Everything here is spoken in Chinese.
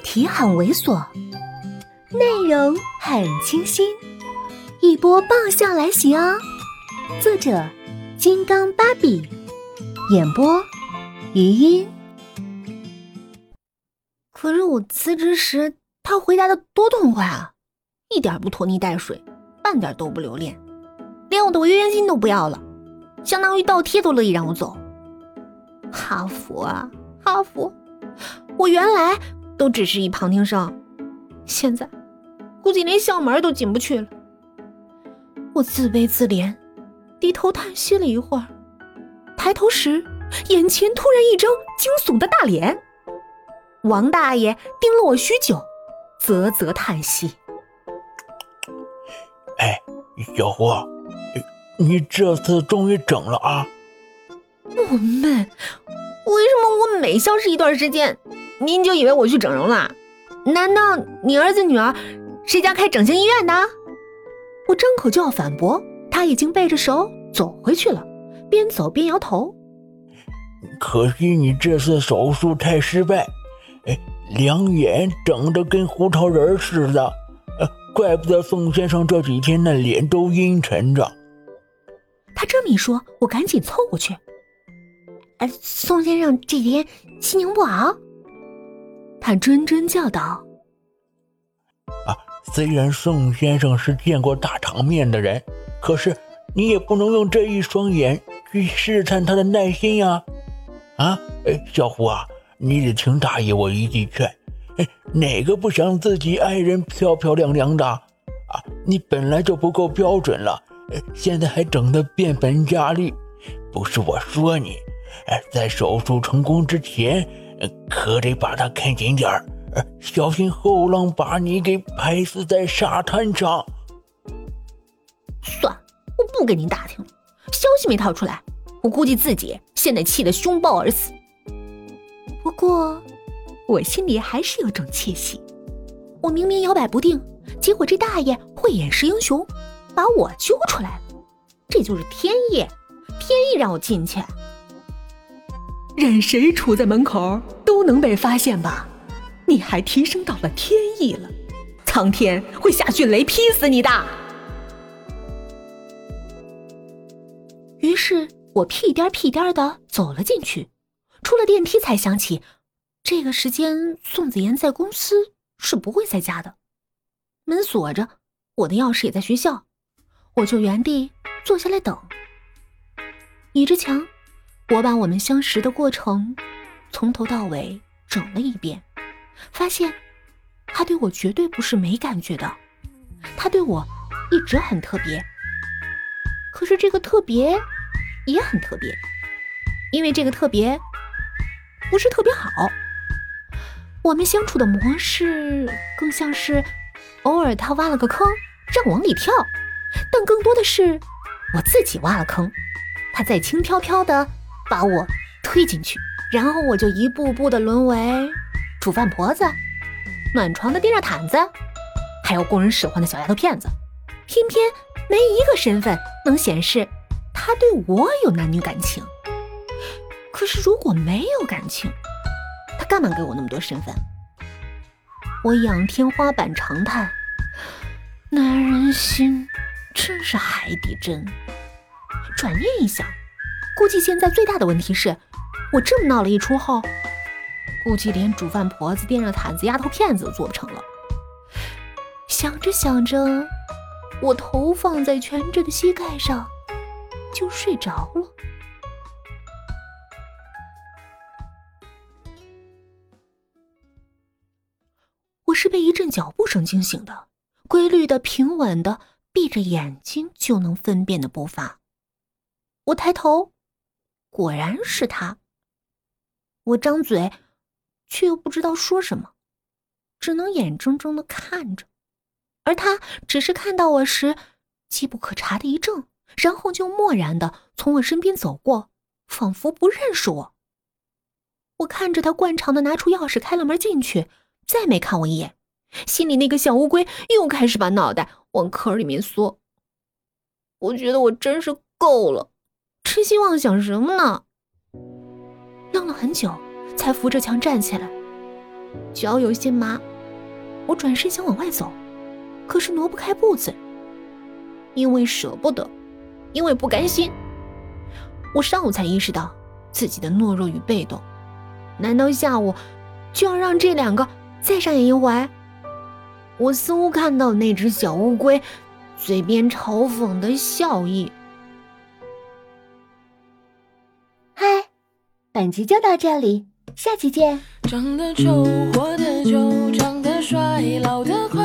题很猥琐，内容很清新，一波爆笑来袭哦！作者：金刚芭比，演播：余音。可是我辞职时，他回答的多痛快啊，一点不拖泥带水，半点都不留恋，连我的违约金都不要了，相当于倒贴都乐意让我走。哈佛啊，哈佛！我原来都只是一旁听生，现在估计连校门都进不去了。我自卑自怜，低头叹息了一会儿，抬头时，眼前突然一张惊悚的大脸。王大爷盯了我许久，啧啧叹息：“哎，小胡，你这次终于整了啊！”我闷，为什么我每消失一段时间，您就以为我去整容了？难道你儿子女儿谁家开整形医院的？我张口就要反驳，他已经背着手走回去了，边走边摇头。可惜你这次手术太失败，哎，两眼整得跟胡桃仁似的，呃，怪不得宋先生这几天那脸都阴沉着。他这么一说，我赶紧凑过去。哎，宋先生这几天心情不好。他谆谆教导：“啊，虽然宋先生是见过大场面的人，可是你也不能用这一双眼去试探他的耐心呀！啊，哎，小胡啊，你得听大爷我一句劝，哎，哪个不想自己爱人漂漂亮亮的？啊，你本来就不够标准了，现在还整得变本加厉，不是我说你。”哎，在手术成功之前，可得把他看紧点儿，小心后浪把你给拍死在沙滩上。算，我不跟您打听了。消息没套出来，我估计自己现在气得凶暴而死。不过，我心里还是有种窃喜。我明明摇摆不定，结果这大爷慧眼识英雄，把我揪出来了。这就是天意，天意让我进去。任谁杵在门口都能被发现吧？你还提升到了天意了，苍天会下迅雷劈死你的！于是我屁颠屁颠的走了进去，出了电梯才想起，这个时间宋子妍在公司是不会在家的，门锁着，我的钥匙也在学校，我就原地坐下来等，倚着墙。我把我们相识的过程从头到尾整了一遍，发现他对我绝对不是没感觉的，他对我一直很特别。可是这个特别也很特别，因为这个特别不是特别好。我们相处的模式更像是偶尔他挖了个坑让我往里跳，但更多的是我自己挖了坑，他在轻飘飘的。把我推进去，然后我就一步步的沦为煮饭婆子、暖床的电热毯子，还有供人使唤的小丫头片子。偏偏没一个身份能显示他对我有男女感情。可是如果没有感情，他干嘛给我那么多身份？我仰天花板长叹：男人心真是海底针。转念一想。估计现在最大的问题是，我这么闹了一出后，估计连煮饭婆子、电热毯子、丫头片子都做不成了。想着想着，我头放在蜷着的膝盖上，就睡着了。我是被一阵脚步声惊醒的，规律的、平稳的，闭着眼睛就能分辨的步伐。我抬头。果然是他。我张嘴，却又不知道说什么，只能眼睁睁的看着。而他只是看到我时，机不可察的一怔，然后就漠然的从我身边走过，仿佛不认识我。我看着他惯常的拿出钥匙开了门进去，再没看我一眼，心里那个小乌龟又开始把脑袋往壳里面缩。我觉得我真是够了。痴心妄想什么呢？愣了很久，才扶着墙站起来。脚有些麻。我转身想往外走，可是挪不开步子，因为舍不得，因为不甘心。我上午才意识到自己的懦弱与被动，难道下午就要让这两个再上演一回？我似乎看到那只小乌龟嘴边嘲讽的笑意。本集就到这里，下期见。长得丑，活得久，长得帅，老得快。